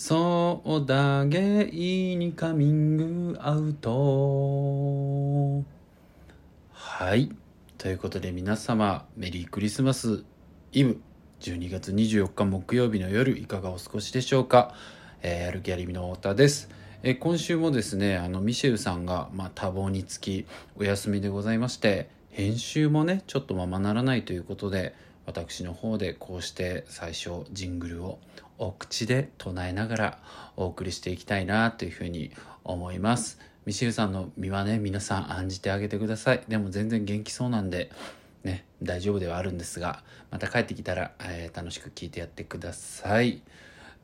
そうだゲイにカミングアウト。はい。ということで皆様メリークリスマスイブ。12月24日木曜日の夜いかがお過ごしでしょうか、えー、やる気ありみの太田です。え今週もですねあのミシェルさんが、まあ、多忙につきお休みでございまして編集もねちょっとままならないということで私の方でこうして最初ジングルをお口で唱えながらお送りしていきたいなというふうに思います。ミシルさんの身はね皆さん案じてあげてください。でも全然元気そうなんでね大丈夫ではあるんですがまた帰ってきたら、えー、楽しく聞いてやってください。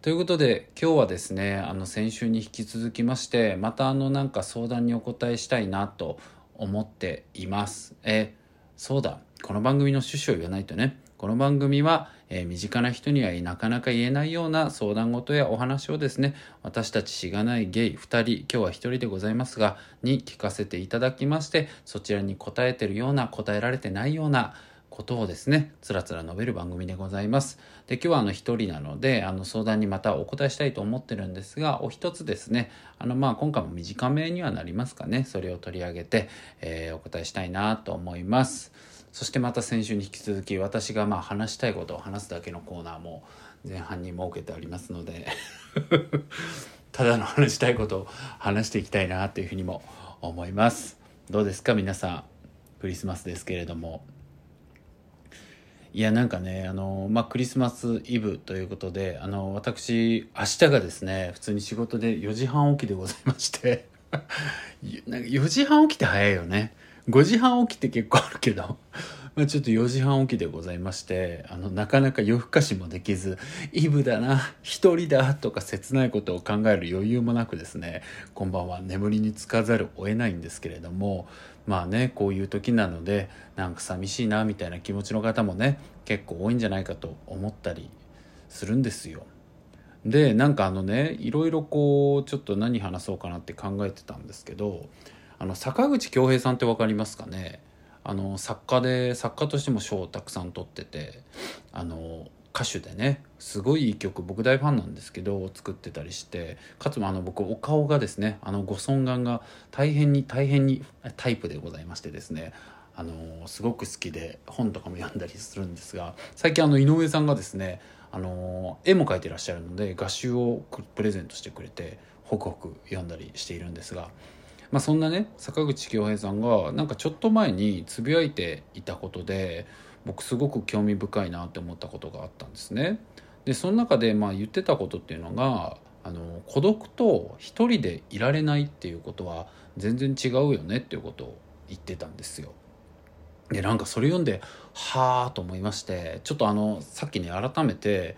ということで今日はですねあの先週に引き続きましてまたあのなんか相談にお答えしたいなと思っています。えそうだ。この番組の趣旨を言わないとね。この番組は、えー、身近な人にはなかなか言えないような相談事やお話をですね私たちしがないゲイ2人今日は1人でございますがに聞かせていただきましてそちらに答えてるような答えられてないようなことをですね、つらつら述べる番組でございます。で、今日はあの一人なので、あの相談にまたお答えしたいと思ってるんですが、お一つですね、あのまあ今回も短めにはなりますかね、それを取り上げて、えー、お答えしたいなと思います。そしてまた先週に引き続き、私がまあ話したいことを話すだけのコーナーも前半に設けてありますので ただの話したいことを話していきたいなというふうにも思います。どうですか皆さん。クリスマスですけれども。いやなんかねあの、まあ、クリスマスイブということであの私明日がですね普通に仕事で4時半起きでございまして なんか4時半起きて早いよね5時半起きって結構あるけど まあちょっと4時半起きでございましてあのなかなか夜更かしもできずイブだな一人だとか切ないことを考える余裕もなくですねこんばんは眠りにつかざるを得ないんですけれどもまあねこういう時なのでなんか寂しいなみたいな気持ちの方もね結構多いんじゃないかと思ったりするんですよ。でなんかあのねいろいろこうちょっと何話そうかなって考えてたんですけどあの坂口恭平さんって分かりますかね？あの作家で作家としても賞をたくさん取っててあの歌手でねすごいいい曲僕大ファンなんですけど作ってたりしてかつあの僕お顔がですねあのご尊顔が大変に大変にタイプでございましてですねあのすごく好きで本とかも読んだりするんですが最近あの井上さんがですねあの絵も描いてらっしゃるので画集をプレゼントしてくれてホクホク読んだりしているんですが、まあ、そんなね坂口恭平さんがなんかちょっと前につぶやいていたことで僕すごく興味深いなって思ったことがあったんですね。でその中でまあ言ってたことっていうのがあの孤独と一人でいられないっていうことは全然違うよねっていうことを言ってたんですよ。でなんかそれ読んではあと思いましてちょっとあのさっきね改めて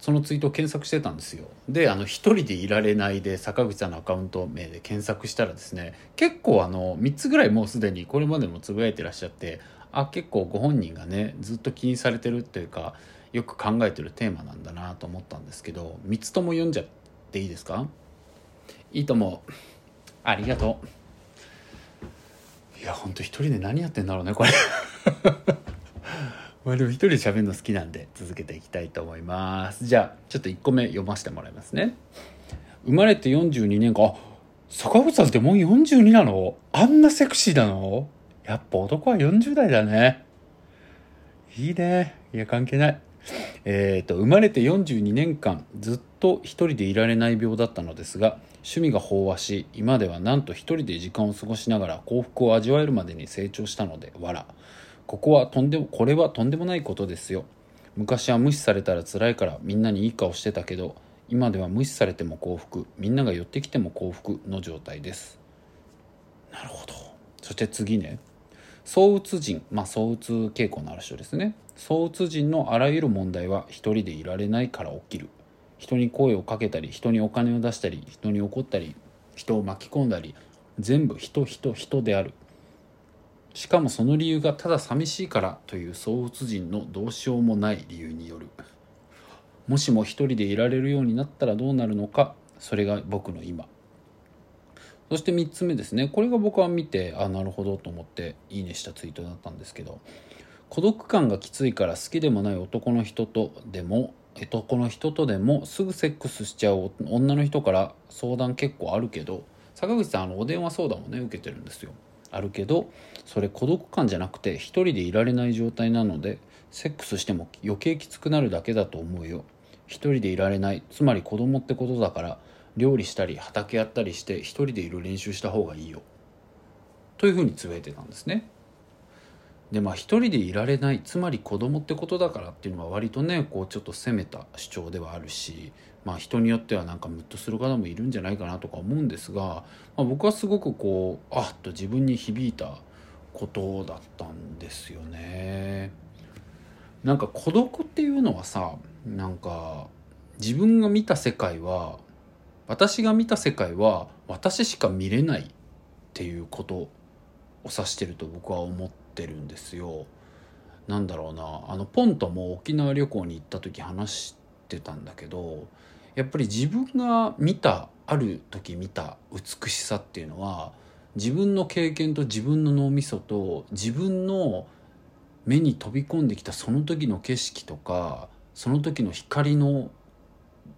そのツイートを検索してたんですよ。であの一人でいられないで坂口さんのアカウント名で検索したらですね結構あの3つぐらいもうすでにこれまでもつぶやいてらっしゃってあ結構ご本人がねずっと気にされてるっていうかよく考えてるテーマなんだなと思ったんですけど3つとも読んじゃっていいですか？いいともありがとう。いやほんと一人で何やってんだろうねこれ。まあでも一人で喋るの好きなんで続けていきたいと思いますじゃあちょっと1個目読ませてもらいますね生まれて42年間あ坂口さんってもう42なの？あんなセクシーなの？やっぱ男は40代だね。いいね。いや、関係ない。えっ、ー、と、生まれて42年間ずっと一人でいられない病だったのですが、趣味が飽和し、今ではなんと一人で時間を過ごしながら幸福を味わえるまでに成長したので、わら。ここはとんでも、これはとんでもないことですよ。昔は無視されたら辛いからみんなにいい顔してたけど、今では無視されても幸福、みんなが寄ってきても幸福の状態です。なるほど。そして次ね。躁うつ人、まあ、躁うつ傾向のある人ですね躁うつ人のあらゆる問題は一人でいられないから起きる人に声をかけたり人にお金を出したり人に怒ったり人を巻き込んだり全部人人人であるしかもその理由がただ寂しいからという躁うつ人のどうしようもない理由による。もしも一人でいられるようになったらどうなるのかそれが僕の今そして3つ目ですね。これが僕は見てあなるほどと思っていいねしたツイートだったんですけど孤独感がきついから好きでもない男の人とでも男の人とでもすぐセックスしちゃう女の人から相談結構あるけど坂口さんあのお電話相談もね受けてるんですよ。あるけどそれ孤独感じゃなくて一人でいられない状態なのでセックスしても余計きつくなるだけだと思うよ。一人でいられないつまり子供ってことだから料理したり畑やったりして一人でいる練習した方がいいよ。というふうにつぶやいてたんですね。でまあ一人でいられないつまり子供ってことだからっていうのは割とねこうちょっと攻めた主張ではあるしまあ人によってはなんかムッとする方もいるんじゃないかなとか思うんですが、まあ、僕はすごくこうあっと自分に響いたことだったんですよね。なんか孤独っていうのはさなんか自分が見た世界は私が見た世界は私しか見れないっていうことを指してると僕は思ってるんですよ。なんだろうなあのポンとも沖縄旅行に行った時話してたんだけどやっぱり自分が見たある時見た美しさっていうのは自分の経験と自分の脳みそと自分の目に飛び込んできたその時の景色とかその時の光の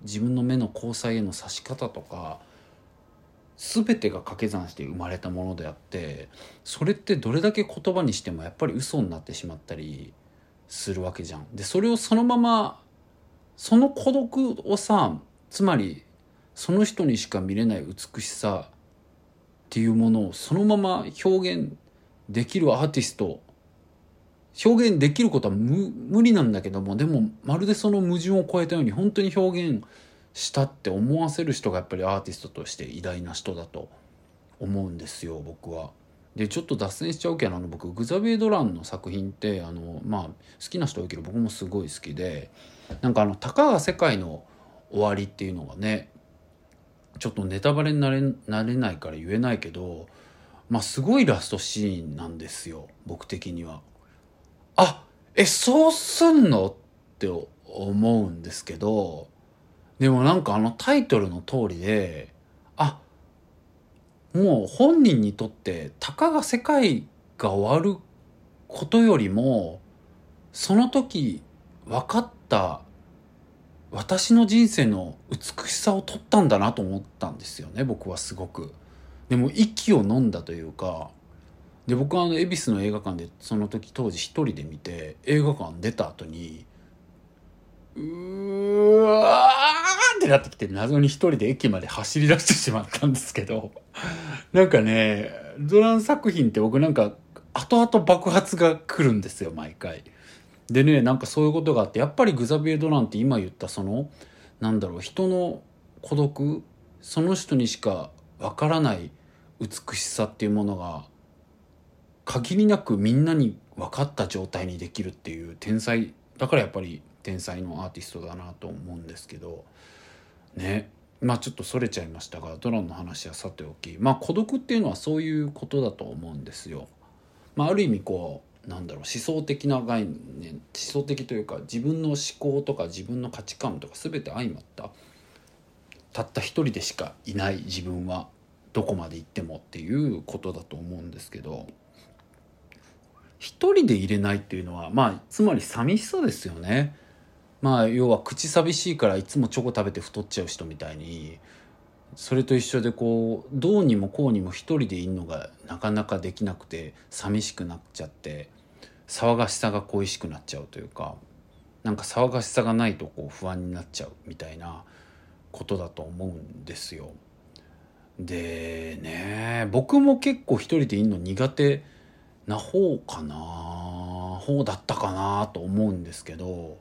自分の目の交際への差し方とか全てが掛け算して生まれたものであってそれってどれだけ言葉にしてもやっぱり嘘になってしまったりするわけじゃん。でそれをそのままその孤独をさつまりその人にしか見れない美しさっていうものをそのまま表現できるアーティスト表現できることは無理なんだけどもでもまるでその矛盾を超えたように本当に表現したって思わせる人がやっぱりアーティストとして偉大な人だと思うんですよ僕は。でちょっと脱線しちゃうけどあの僕グザビエ・ドランの作品ってあの、まあ、好きな人多いけど僕もすごい好きでなんかあの「たかが世界の終わり」っていうのがねちょっとネタバレになれなれないから言えないけどまあすごいラストシーンなんですよ僕的には。あえそうすんの？って思うんですけどでもなんかあのタイトルの通りであもう本人にとってたかが世界が終わることよりもその時分かった私の人生の美しさを取ったんだなと思ったんですよね僕はすごく。でも息を飲んだというかで僕は恵比寿の映画館でその時当時一人で見て映画館出た後にうわーってなってきて謎に一人で駅まで走り出してしまったんですけどなんかねドラン作品って僕なんか後々爆発が来るんですよ毎回。でねなんかそういうことがあってやっぱりグザビエ・ドランって今言ったそのなんだろう人の孤独その人にしかわからない美しさっていうものが限りなくみんなに分かった状態にできるっていう天才だからやっぱり天才のアーティストだなと思うんですけどねまあちょっとそれちゃいましたがドラマの話はさておきまあ孤独っていうのはそういうことだと思うんですよ。まあ、ある意味こうなんだろう思想的な概念思想的というか自分の思考とか自分の価値観とか全て相まったたった一人でしかいない自分はどこまで行ってもっていうことだと思うんですけど一人で入れないっていうのはまあつまり寂しさですよね。まあ要は口寂しいからいつもチョコ食べて太っちゃう人みたいにそれと一緒でこうどうにもこうにも一人でいるのがなかなかできなくて寂しくなっちゃって騒がしさが恋しくなっちゃうというかなんか騒がしさがないとこう不安になっちゃうみたいなことだと思うんですよ。でね僕も結構一人でいるの苦手な方かな方だったかなと思うんですけど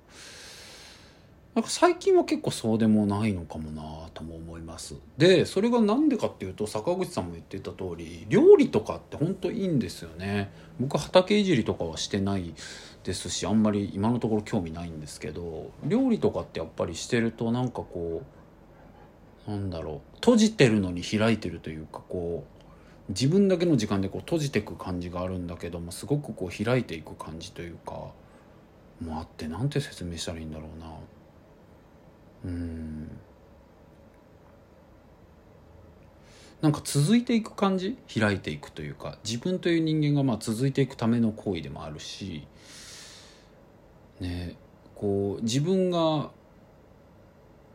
なんか最近は結構そうでもないのかもなとも思います。でそれが何でかっていうと坂口さんも言ってた通り料理とかって本当いいんですよね。僕畑いじりとかはしてないですしあんまり今のところ興味ないんですけど料理とかってやっぱりしてるとなんかこうなんだろう閉じてるのに開いてるというかこう自分だけの時間でこう閉じてく感じがあるんだけどもすごくこう開いていく感じというかもあってなんて説明したらいいんだろうな。うん。なんか続いていく感じ？開いていくというか自分という人間がまあ続いていくための行為でもあるしねこう自分が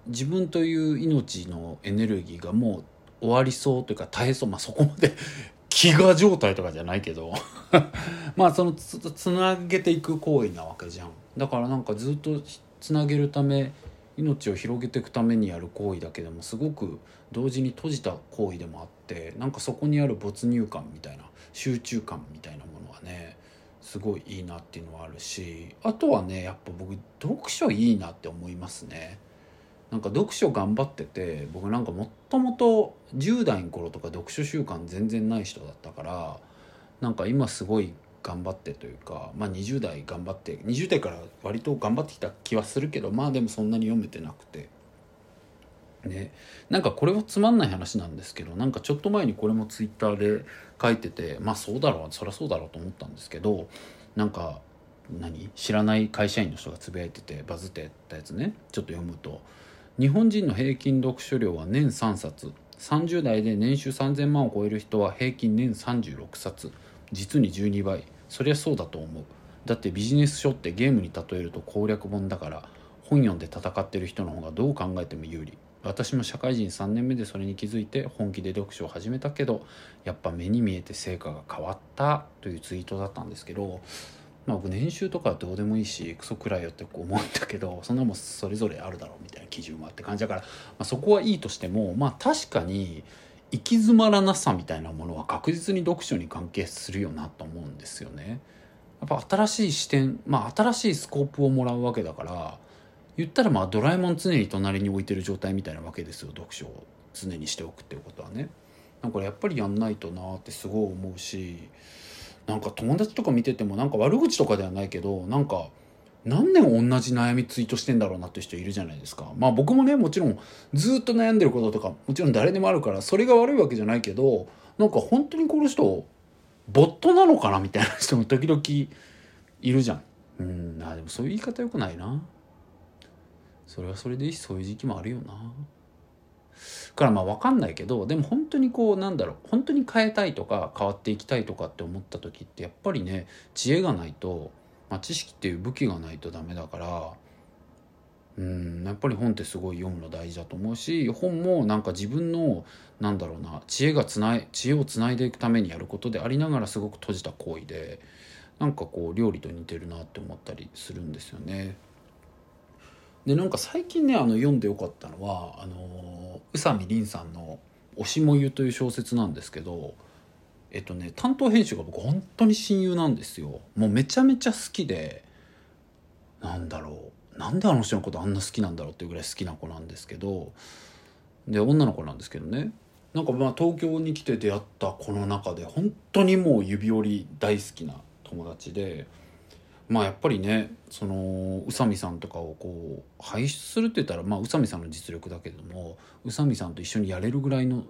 自分という命のエネルギーがもう終わりそうというか絶えそうまあそこまで 飢餓状態とかじゃないけど まあそのつつなげていく行為なわけじゃん。だからなんかずっとつなげるため命を広げていくためにやる行為だけでもすごく同時に閉じた行為でもあってなんかそこにある没入感みたいな集中感みたいなものはねすごいいいなっていうのはあるしあとはねやっぱ僕読書いいなって思いますね。なんか読書頑張ってて僕なんかもともと10代の頃とか読書習慣全然ない人だったからなんか今すごい頑張ってというか、まあ、20代頑張って20代から割と頑張ってきた気はするけどまあでもそんなに読めてなくて。ね、なんかこれはつまんない話なんですけどなんかちょっと前にこれもツイッターで書いててまあそうだろうそりゃそうだろうと思ったんですけどなんか何？知らない会社員の人がつぶやいててバズってたやつね。ちょっと読むと。日本人の平均読書量は年3冊。30代で年収3000万を超える人は平均年36冊。実に12倍。そりゃそうだと思う。だってビジネス書ってゲームに例えると攻略本だから本読んで戦ってる人の方がどう考えても有利。私も社会人3年目でそれに気づいて本気で読書を始めたけどやっぱ目に見えて成果が変わったというツイートだったんですけどまあ僕年収とかはどうでもいいしクソくらいよってこう思うんだけどそんなもんそれぞれあるだろうみたいな基準もあって感じだから、まあ、そこはいいとしてもまあ確かに行き詰まらなさみたいなものは確実に読書に関係するよなと思うんですよね。やっぱ新しい視点まあ新しいスコープをもらうわけだから言ったらまあドラえもん常に隣に置いてる状態みたいなわけですよ読書を常にしておくっていうことはね。だかやっぱりやんないとなってすごい思うしなんか友達とか見ててもなんか悪口とかではないけどなんか何年同じ悩みツイートしてんだろうなって人いるじゃないですか。まあ僕もねもちろんずっと悩んでることとかもちろん誰でもあるからそれが悪いわけじゃないけどなんか本当にこの人ボットなのかなみたいな人も 時々いるじゃん。うんあでもそういう言い方よくないな。それはそれでいいしそういう時期もあるよな。からまあ分かんないけどでも本当にこうなんだろう本当に変えたいとか変わっていきたいとかって思った時ってやっぱりね知恵がないと、まあ、知識っていう武器がないとダメだからうんやっぱり本ってすごい読むの大事だと思うし本もなんか自分のなんだろうな知恵がつない知恵をつないでいくためにやることでありながらすごく閉じた行為でなんかこう料理と似てるなって思ったりするんですよね。でなんか最近ねあの読んでよかったのはあの宇佐美凛さんの「推しもゆ」という小説なんですけどえっとね担当編集が僕本当に親友なんですよもうめちゃめちゃ好きでなんだろうなんであの人のことあんな好きなんだろうっていうぐらい好きな子なんですけどで女の子なんですけどねなんかまあ東京に来て出会った子の中で本当にもう指折り大好きな友達で。まあやっぱりねその宇佐美さんとかをこう輩出するって言ったらまあ宇佐美さんの実力だけれども宇佐美さんと一緒にやれるぐらいの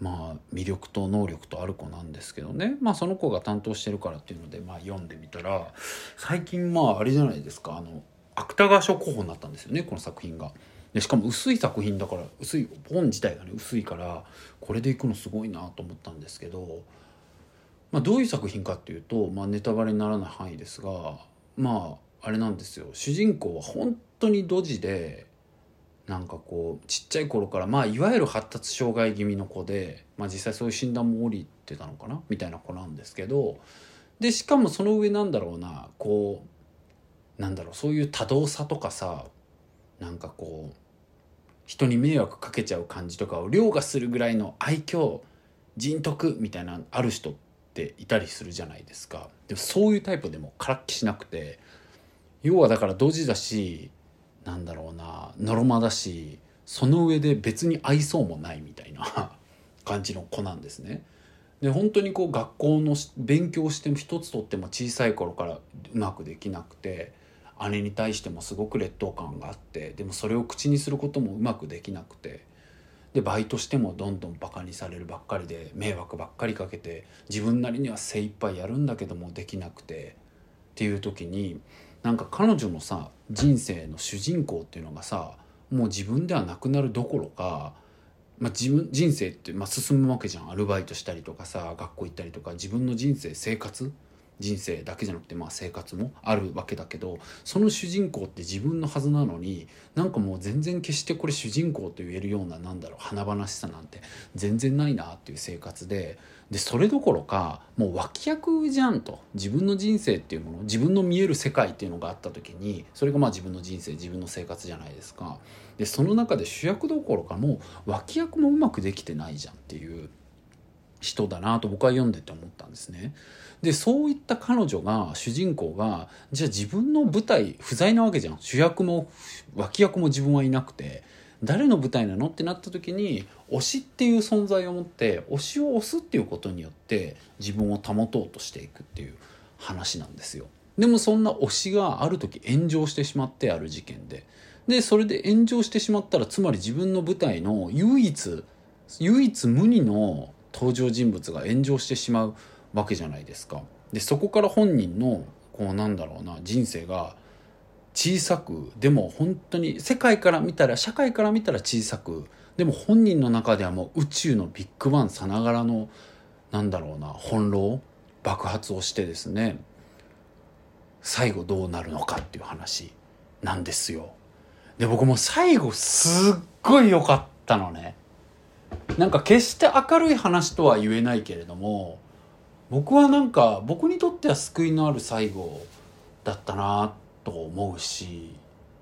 まあ魅力と能力とある子なんですけどねまあその子が担当してるからっていうのでまあ読んでみたら最近まああれじゃないですかあの芥川賞候補になったんですよねこの作品が。でしかも薄い作品だから薄い本自体がね薄いからこれでいくのすごいなと思ったんですけど。まあ、どういう作品かっていうと、まあ、ネタバレにならない範囲ですがまああれなんですよ主人公は本当にドジでなんかこうちっちゃい頃からまあいわゆる発達障害気味の子で、まあ、実際そういう診断も降りてたのかなみたいな子なんですけどでしかもその上なんだろうなこうなんだろうそういう多動さとかさなんかこう人に迷惑かけちゃう感じとかを凌駕するぐらいの愛嬌人徳みたいなある人っていたりするじゃないですか。でもそういうタイプでもからっきしなくて要はだからドジだしなんだろうなノロマだしその上で別に愛想もないみたいな 感じの子なんですね。で本当にこう学校の勉強しても一つとっても小さい頃からうまくできなくて姉に対してもすごく劣等感があってでもそれを口にすることもうまくできなくてでバイトしてもどんどんバカにされるばっかりで迷惑ばっかりかけて自分なりには精一杯やるんだけどもできなくてっていう時になんか彼女のさ人生の主人公っていうのがさもう自分ではなくなるどころか、まあ、自分人生って、まあ、進むわけじゃん。アルバイトしたりとかさ学校行ったりとか自分の人生生活人生だけじゃなくてまあ生活もあるわけだけどその主人公って自分のはずなのになんかもう全然決してこれ主人公と言えるようななんだろう華々しさなんて全然ないなっていう生活ででそれどころかもう脇役じゃんと自分の人生っていうもの自分の見える世界っていうのがあった時にそれがまあ自分の人生自分の生活じゃないですか。でその中で主役どころかもう脇役もうまくできてないじゃんっていう人だなと僕は読んでて思ったんですね。でそういった彼女が主人公がじゃあ自分の舞台不在なわけじゃん主役も脇役も自分はいなくて誰の舞台なの？ってなった時に推しっていう存在を持って推しを推すっていうことによって自分を保とうとしていくっていう話なんですよ。でもそんな推しがある時炎上してしまってある事件で。でそれで炎上してしまったらつまり自分の舞台の唯一唯一無二の登場人物が炎上してしまうわけじゃないですか。でそこから本人のこうなんだろうな人生が小さくでも本当に世界から見たら社会から見たら小さくでも本人の中ではもう宇宙のビッグバンさながらのなんだろうな翻弄爆発をしてですね最後どうなるのかっていう話なんですよ。で僕も最後すっごい良かったのね。なんか決して明るい話とは言えないけれども僕はなんか僕にとっては救いのある最後だったなっと思うし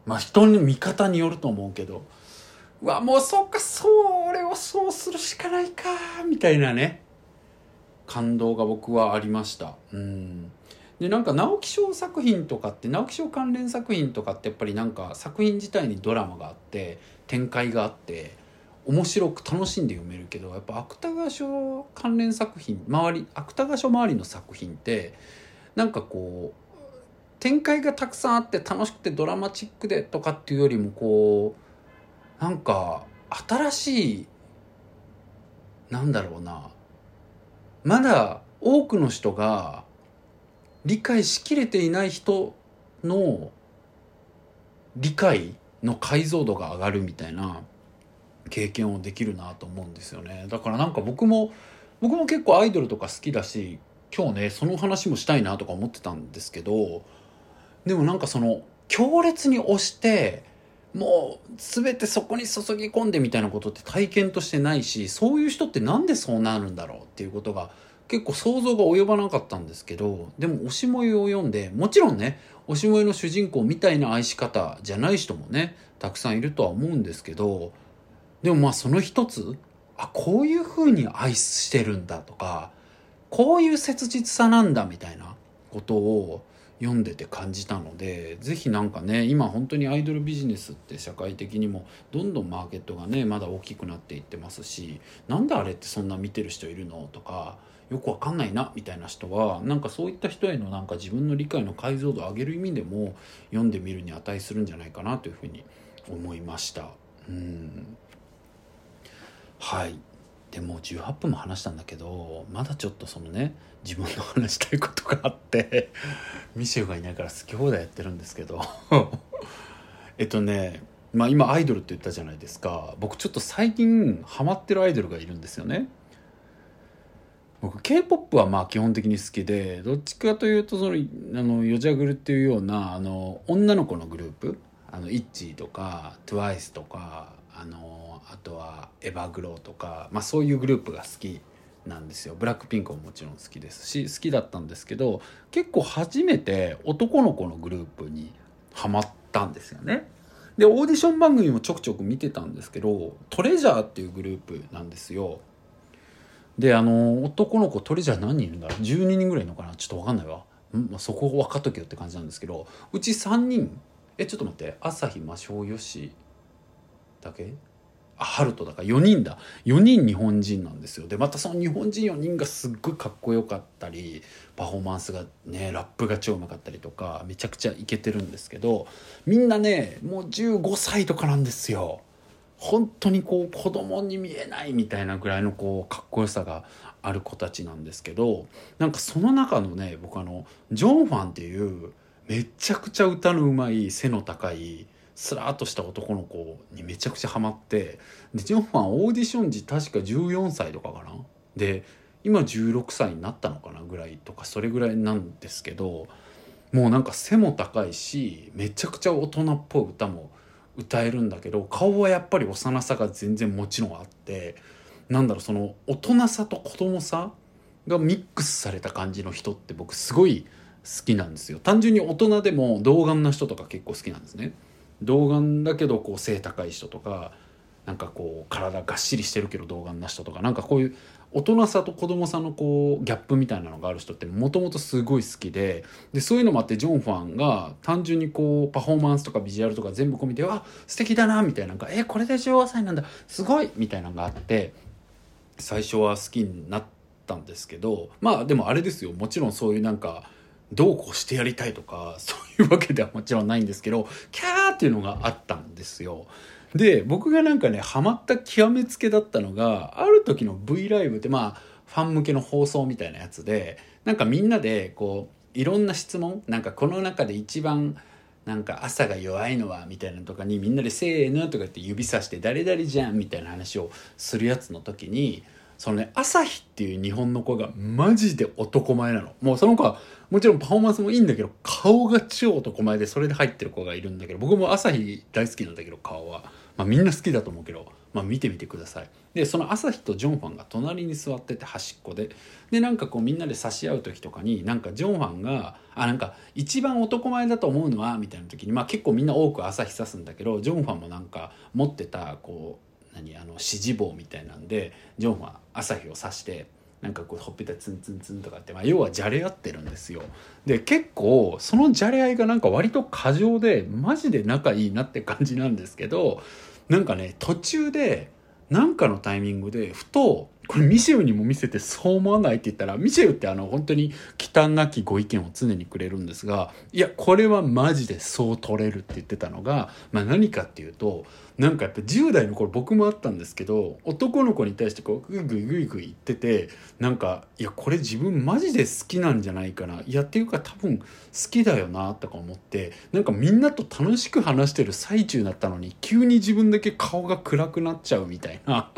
まあ人の見方によると思うけどうわもうそうかそう俺はそうするしかないかみたいなね感動が僕はありました。うん。でなんか直木賞作品とかって直木賞関連作品とかってやっぱりなんか作品自体にドラマがあって展開があって面白く楽しんで読めるけどやっぱ芥川賞関連作品周り芥川賞周りの作品ってなんかこう展開がたくさんあって楽しくてドラマチックでとかっていうよりもこうなんか新しいなんだろうな。まだ多くの人が理解しきれていない人の理解の解像度が上がるみたいな経験をできるなと思うんですよね。だからなんか僕も僕も結構アイドルとか好きだし今日ねその話もしたいなとか思ってたんですけどでもなんかその強烈に押してもう全てそこに注ぎ込んでみたいなことって体験としてないしそういう人ってなんでそうなるんだろうっていうことが結構想像が及ばなかったんですけどでも「推し萌え」を読んでもちろんね推し萌えの主人公みたいな愛し方じゃない人もねたくさんいるとは思うんですけどでもまあその一つあこういう風に愛してるんだとかこういう切実さなんだみたいなことを読んでて感じたので是非何かね今本当にアイドルビジネスって社会的にもどんどんマーケットがねまだ大きくなっていってますしなんであれってそんな見てる人いるのとかよくわかんないなみたいな人はなんかそういった人へのなんか自分の理解の解像度を上げる意味でも読んでみるに値するんじゃないかなというふうに思いました。うんはいでも18分も話したんだけどまだちょっとそのね自分の話したいことがあってミシェルがいないから好き放題やってるんですけど。えっとねまあ今アイドルって言ったじゃないですか。僕ちょっと最近ハマってるアイドルがいるんですよね。僕 k p o p はまあ基本的に好きでどっちかというとそのあのヨジャグルっていうようなあの女の子のグループ。あのイッチーとか TWICE とかあのあとはエヴァグローとか、まあ、そういうグループが好き。なんですよ。ブラックピンクももちろん好きですし好きだったんですけど結構初めて男の子のグループにハマったんですよね。でオーディション番組もちょくちょく見てたんですけどトレジャーっていうグループなんですよ。であの男の子トレジャー何人いるんだ12人ぐらいいるのかな？ちょっと分かんないわ。ん、まあ、そこ分かっとけよって感じなんですけどうち3人えちょっと待って朝日真正よしだけ？あハルトだから4人だ。4人日本人なんですよ。でまたその日本人4人がすっごいかっこよかったりパフォーマンスがねラップが超うまかったりとかめちゃくちゃイケてるんですけどみんなねもう15歳とかなんですよ。本当にこう子供に見えないみたいなぐらいのこうかっこよさがある子たちなんですけどなんかその中のね僕あのジョンファンっていうめちゃくちゃ歌のうまい背の高いスラーっとした男の子にめちゃくちゃハマってでジョンファンオーディション時確か14歳とかかな？で今16歳になったのかなぐらいとかそれぐらいなんですけどもうなんか背も高いしめちゃくちゃ大人っぽい歌も歌えるんだけど顔はやっぱり幼さが全然もちろんあってなんだろうその大人さと子供さがミックスされた感じの人って僕すごい好きなんですよ。単純に大人でも童顔な人とか結構好きなんですね。童顔だけどこう背高い人とかなんかこう体がっしりしてるけど童顔な人とかなんかこういう大人さと子供さのこうギャップみたいなのがある人ってもともとすごい好きででそういうのもあってジョン・ファンが単純にこうパフォーマンスとかビジュアルとか全部込みで「あ素敵だな」みたいななんか「えこれで15歳なんだすごい!」みたいなのがあって最初は好きになったんですけどまあでもあれですよもちろんそういうなんかどうこうしてやりたいとか そういうわけではもちろんないんですけどキャーっていうのがあったんですよ。で僕がなんかねハマった極めつけだったのがある時の V ライブってまあファン向けの放送みたいなやつでなんかみんなでこういろんな質問なんかこの中で一番なんか朝が弱いのはみたいなのとかにみんなで「せーの」とか言って指さして「誰々じゃん」みたいな話をするやつの時にそのね朝日っていう日本の子がマジで男前なの。もうその子はもちろんパフォーマンスもいいんだけど顔が超男前でそれで入ってる子がいるんだけど僕も朝日大好きなんだけど顔は、まあ、みんな好きだと思うけど、まあ、見てみてください。でその朝日とジョンファンが隣に座ってて端っこで。でなんかこうみんなで差し合う時とかになんかジョンファンがあなんか一番男前だと思うのはみたいな時にまあ結構みんな多く朝日指すんだけどジョンファンもなんか持ってたこう何あの指示棒みたいなんでジョンは朝日を指してなんかこうほっぺたツンツンツンとかって、まあ、要はじゃれ合ってるんですよ。で結構そのじゃれ合いがなんか割と過剰でマジで仲いいなって感じなんですけどなんかね途中でなんかのタイミングでふとこれミシェルにも見せてそう思わないって言ったらミシェルってあの本当に忌憚なきご意見を常にくれるんですがいやこれはマジでそう取れるって言ってたのが、まあ、何かっていうとなんかやっぱ10代の頃僕もあったんですけど男の子に対してこうグイグイグイグイ言っててなんかいやこれ自分マジで好きなんじゃないかないやっていうか多分好きだよなとか思ってなんかみんなと楽しく話してる最中だったのに急に自分だけ顔が暗くなっちゃうみたいな。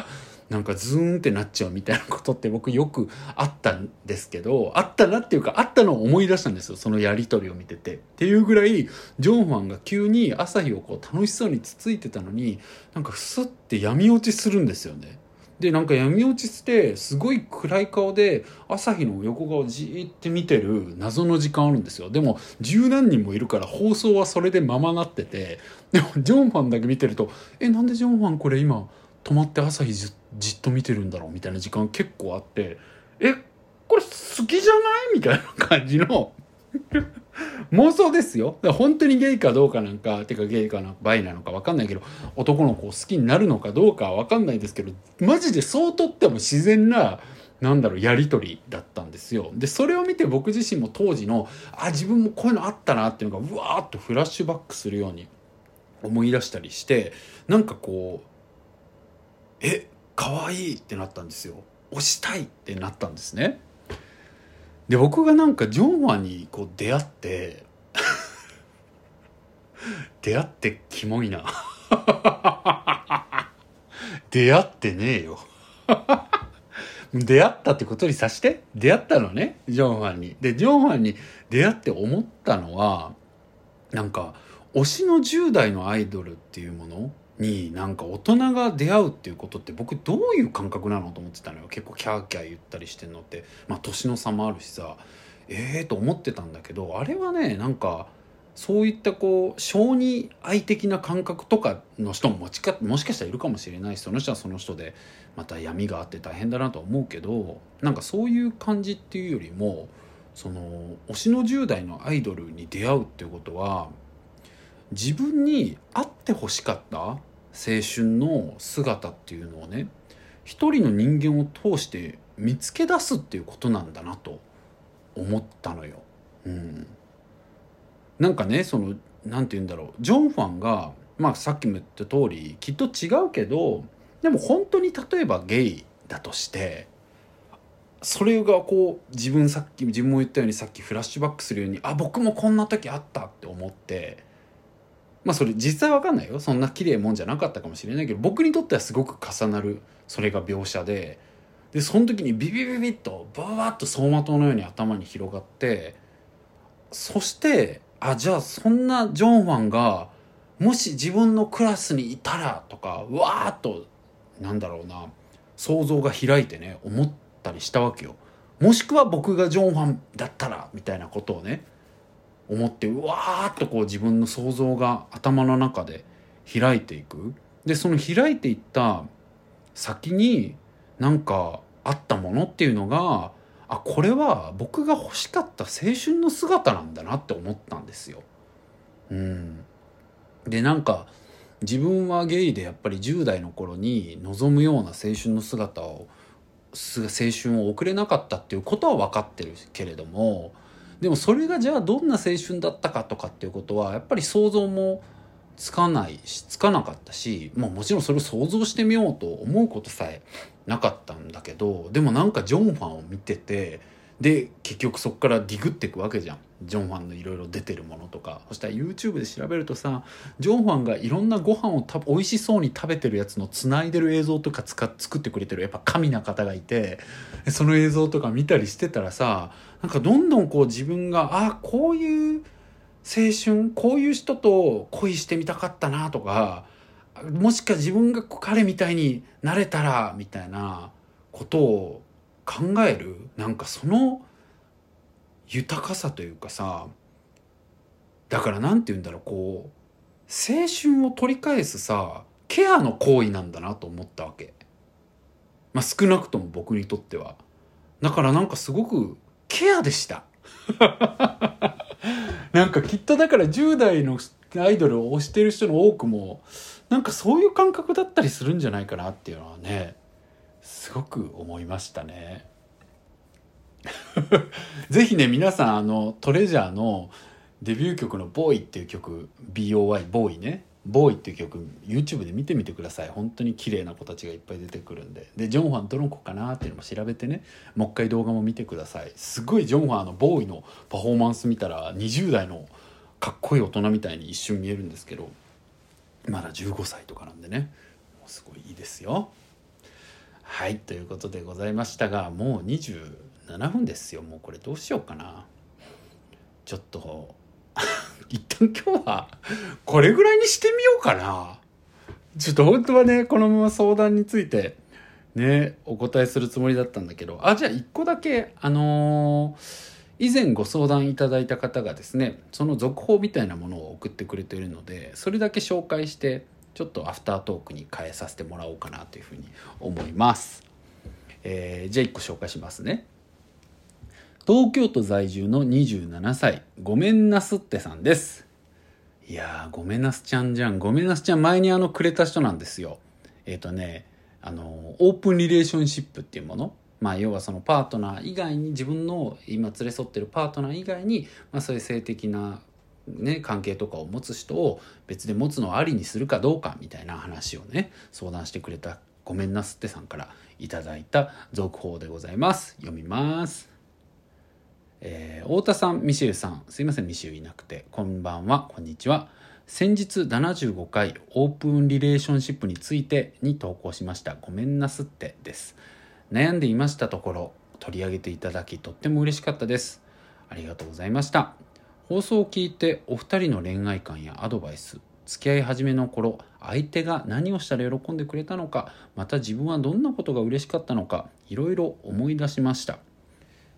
なんかズーンってなっちゃうみたいなことって僕よくあったんですけど、あったなっていうか、あったのを思い出したんですよ。そのやりとりを見てて。っていうぐらい、ジョンファンが急に朝日をこう楽しそうにつついてたのに、なんかスッて闇落ちするんですよね。で、なんか闇落ちして、すごい暗い顔で、朝日の横顔じーって見てる謎の時間あるんですよ。でも、十何人もいるから放送はそれでままなってて、でも、ジョンファンだけ見てると、え、なんでジョンファンこれ今、止まって朝日じじっと見てるんだろうみたいな時間結構あってえこれ好きじゃないみたいな感じの 妄想ですよ。本当にゲイかどうかなんかてかゲイかなバイなのか分かんないけど男の子を好きになるのかどうかは分かんないですけどマジでそうとっても自然ななんだろうやり取りだったんですよ。でそれを見て僕自身も当時のあ自分もこういうのあったなっていうのがうわーっとフラッシュバックするように思い出したりしてなんかこうえ可愛いってなったんですよ。推したいってなったんですね。で僕がなんかジョンワにこう出会って 出会ってキモいな。出会ってねえよ。出会ったってことにさして出会ったのねジョンファンに。でジョンファンに出会って思ったのはなんか推しの10代のアイドルっていうものになんか大人が出会うっていうことって僕どういう感覚なのと思ってたのよ。結構キャーキャー言ったりしてんのって。まあ年の差もあるしさ。ええー、と思ってたんだけどあれはねなんかそういったこう小児愛的な感覚とかの人ももしかもしかしたらいるかもしれない。しその人はその人でまた闇があって大変だなとは思うけどなんかそういう感じっていうよりもその推しの10代のアイドルに出会うっていうことは自分に会ってほしかった青春の姿っていうのをね一人の人間を通して見つけ出すっていうことなんだなと思ったのよ。うん、なんかねその何て言うんだろうジョンファンが、まあ、さっきも言った通りきっと違うけどでも本当に例えばゲイだとしてそれがこう自分さっき自分も言ったようにさっきフラッシュバックするようにあ僕もこんな時あったって思ってまあそれ実際わかんないよそんな綺麗もんじゃなかったかもしれないけど僕にとってはすごく重なるそれが描写ででその時にビビビビッとバーッと走馬灯のように頭に広がってそしてあじゃあそんなジョンファンがもし自分のクラスにいたらとかわーっとなんだろうな想像が開いてね思ったりしたわけよ。もしくは僕がジョンファンだったらみたいなことをね思ってうわーっとこう自分の想像が頭の中で開いていく。でその開いていった先になんかあったものっていうのがあこれは僕が欲しかった青春の姿なんだなって思ったんですよ。うん、でなんか自分はゲイでやっぱり10代の頃に望むような青春の姿を青春を送れなかったっていうことは分かってるけれどもでもそれがじゃあどんな青春だったかとかっていうことはやっぱり想像もつかないしつかなかったし、まあ、もちろんそれを想像してみようと思うことさえなかったんだけどでもなんかジョンファンを見ててで結局そこからディグっていくわけじゃん。ジョンファンのいろいろ出てるものとか。そしたら YouTube で調べるとさジョンファンがいろんなご飯をた美味しそうに食べてるやつのつないでる映像とか使作ってくれてるやっぱ神な方がいて。その映像とか見たりしてたらさなんかどんどんこう自分があこういう青春こういう人と恋してみたかったなとかもしか自分が彼みたいになれたらみたいなことを考える？なんかその豊かさというかさだから何て言うんだろうこう青春を取り返すさケアの行為なんだなと思ったわけ。まあ少なくとも僕にとっては。だからなんかすごくケアでした。なんかきっとだから10代のアイドルを推してる人の多くもなんかそういう感覚だったりするんじゃないかなっていうのはねすごく思いましたね。ぜひね皆さんあのトレジャーのデビュー曲の「ボーイ」っていう曲 BOY ボーイね。ボーイっていう曲 YouTube で見てみてください。本当に綺麗な子たちがいっぱい出てくるんで。でジョンファンどの子かなっていうのも調べてね。もう一回動画も見てください。すごいジョンファンのボーイのパフォーマンス見たら20代のかっこいい大人みたいに一瞬見えるんですけど。まだ15歳とかなんでね。すごいいいですよ。はいということでございましたがもう27分ですよ。もうこれどうしようかな。ちょっと 一旦今日はこれぐらいにしてみようかな。ちょっと本当はね、このまま相談についてね、お答えするつもりだったんだけど、あ、じゃあ一個だけ、あのー、以前ご相談いただいた方がですね、その続報みたいなものを送ってくれているので、それだけ紹介して、ちょっとアフタートークに変えさせてもらおうかなというふうに思います。えー、じゃあ1個紹介しますね。東京都在住の27歳ごめんなすってさんですいやーごめんなすちゃんじゃんごめんなすちゃん前にあのくれた人なんですよえっ、ー、とねあのオープンリレーションシップっていうものまあ要はそのパートナー以外に自分の今連れ添ってるパートナー以外に、まあ、そういう性的なね、関係とかを持つ人を別で持つのありにするかどうかみたいな話をね相談してくれたごめんなすってさんからいただいた続報でございます読みますえー、太田さん、ミシェルさん、すいません、ミシェルいなくて、こんばんは、こんにちは。先日75回オープンリレーションシップについてに投稿しました。ごめんなすってです。悩んでいましたところ、取り上げていただき、とっても嬉しかったです。ありがとうございました。放送を聞いて、お二人の恋愛観やアドバイス、付き合い始めの頃相手が何をしたら喜んでくれたのかまた自分はどんなことが嬉しかったのかいろいろ思い出しました。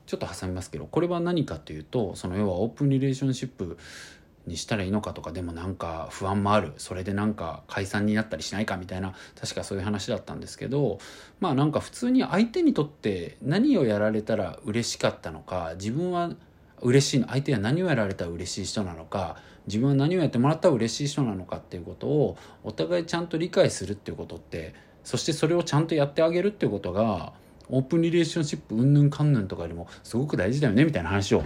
ちょっと挟みますけどこれは何かというとその要はオープンリレーションシップにしたらいいのかとかでもなんか不安もある。それでなんか解散になったりしないかみたいな確かそういう話だったんですけどまあなんか普通に相手にとって何をやられたら嬉しかったのか自分は嬉しい相手は何をやられたら嬉しい人なのか自分は何をやってもらったら嬉しい人なのかっていうことをお互いちゃんと理解するっていうことってそしてそれをちゃんとやってあげるっていうことがオープンリレーションシップうんぬんかんぬんとかよりもすごく大事だよねみたいな話を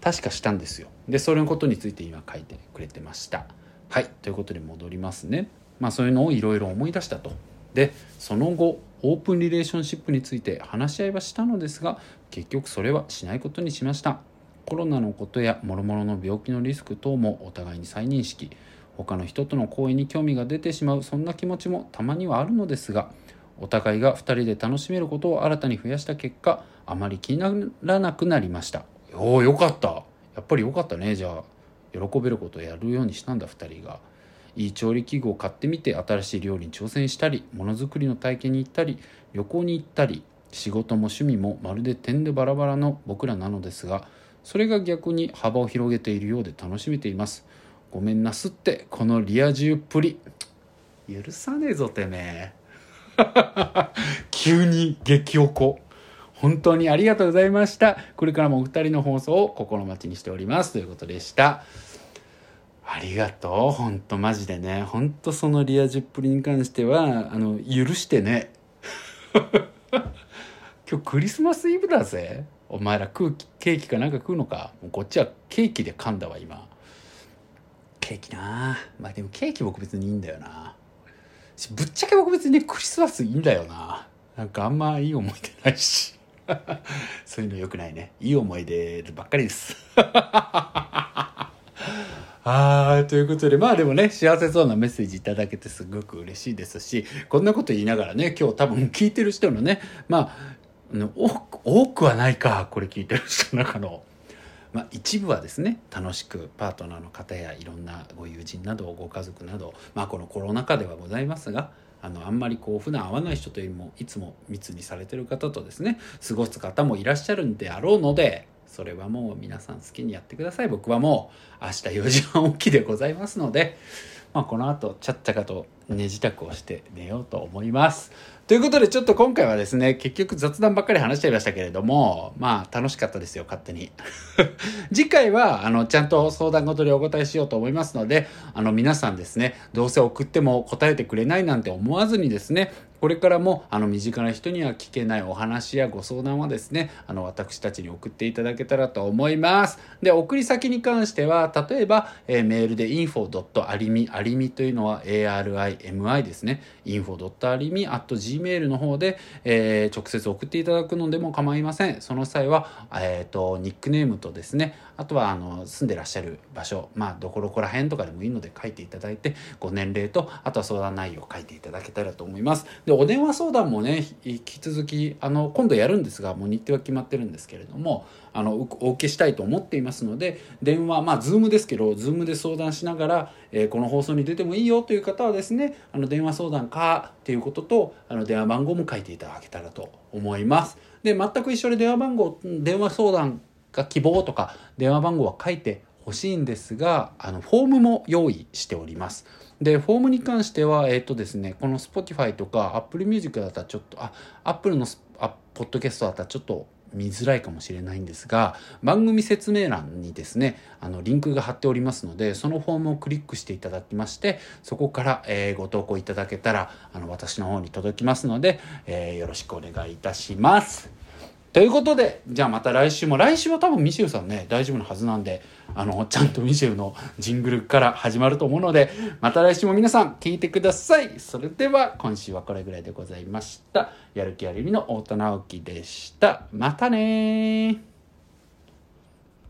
確かしたんですよ。でそれのことについて今書いてくれてました。はい。ということで戻りますね。まあそういうのをいろいろ思い出したと。でその後オープンリレーションシップについて話し合いはしたのですが結局それはしないことにしました。コロナのことや諸々の病気のリスク等もお互いに再認識。他の人との行為に興味が出てしまうそんな気持ちもたまにはあるのですがお互いが2人で楽しめることを新たに増やした結果あまり気にならなくなりました。おおよかった。やっぱりよかったね。じゃあ喜べることをやるようにしたんだ2人が。いい調理器具を買ってみて新しい料理に挑戦したりものづくりの体験に行ったり旅行に行ったり仕事も趣味もまるで点でバラバラの僕らなのですがそれが逆に幅を広げているようで楽しめています。ごめんなすってこのリア充っぷり。許さねえぞてめえ。急に激おこ。本当にありがとうございました。これからもお二人の放送を心待ちにしております。ということでした。ありがとう。本当マジでね。本当そのリア充っぷりに関してはあの許してね。今日クリスマスイブだぜお前ら空気ケーキかなんか食うのか？もうこっちはケーキで噛んだわ今。ケーキなまあでもケーキ僕別にいいんだよな。ぶっちゃけ僕別にねクリスマスいいんだよな。なんかあんまいい思い出ないし。そういうのよくないね。いい思い出ばっかりです。はい、ということで、まあでもね、幸せそうなメッセージいただけてすごく嬉しいですし、こんなこと言いながらね、今日多分聞いてる人のね、まあ、多くはないかこれ聞いてる人の中の、まあ、一部はですね楽しくパートナーの方やいろんなご友人などご家族など、まあ、このコロナ禍ではございますがあのあんまりこう普段会わない人というよりもいつも密にされてる方とですね過ごす方もいらっしゃるんであろうのでそれはもう皆さん好きにやってください僕はもう明日4時半起きでございますので、まあ、この後ちゃっちゃかと寝支度をして寝ようと思います。ということでちょっと今回はですね、結局雑談ばっかり話しちゃいましたけれども、まあ楽しかったですよ、勝手に。次回は、あの、ちゃんと相談ごとにお答えしようと思いますので、あの、皆さんですね、どうせ送っても答えてくれないなんて思わずにですね、これからもあの身近な人には聞けないお話やご相談はですね、あの私たちに送っていただけたらと思います。で、送り先に関しては、例えば、えー、メールで info.arimi、ありみというのは arimi ですね、info.arimi.gmail の方で、えー、直接送っていただくのでも構いません。その際は、えっ、ー、と、ニックネームとですね、あとはあの住んでらっしゃる場所、まあ、どこどこら辺とかでもいいので書いていただいて、ご年齢と、あとは相談内容を書いていただけたらと思います。で、お電話相談もね、引き続き、あの、今度やるんですが、もう日程は決まってるんですけれども、あの、お受けしたいと思っていますので、電話、まあ、ズームですけど、ズームで相談しながら、えー、この放送に出てもいいよという方はですね、あの、電話相談かっていうことと、あの、電話番号も書いていただけたらと思います。で、全く一緒で電話番号、電話相談が希望とか電話番号は書いてほしいんですがあのフォームも用意しておりますでフォームに関してはえっ、ー、とですねこの Spotify とか Apple Music だったらちょっとあ Apple のあポッドキャストだったらちょっと見づらいかもしれないんですが番組説明欄にですねあのリンクが貼っておりますのでそのフォームをクリックしていただきましてそこから、えー、ご投稿いただけたらあの私の方に届きますので、えー、よろしくお願いいたします。ということで、じゃあまた来週も、来週は多分ミシェルさんね、大丈夫なはずなんで、あの、ちゃんとミシェルのジングルから始まると思うので、また来週も皆さん聞いてください。それでは、今週はこれぐらいでございました。やる気ありみの大田直樹でした。またね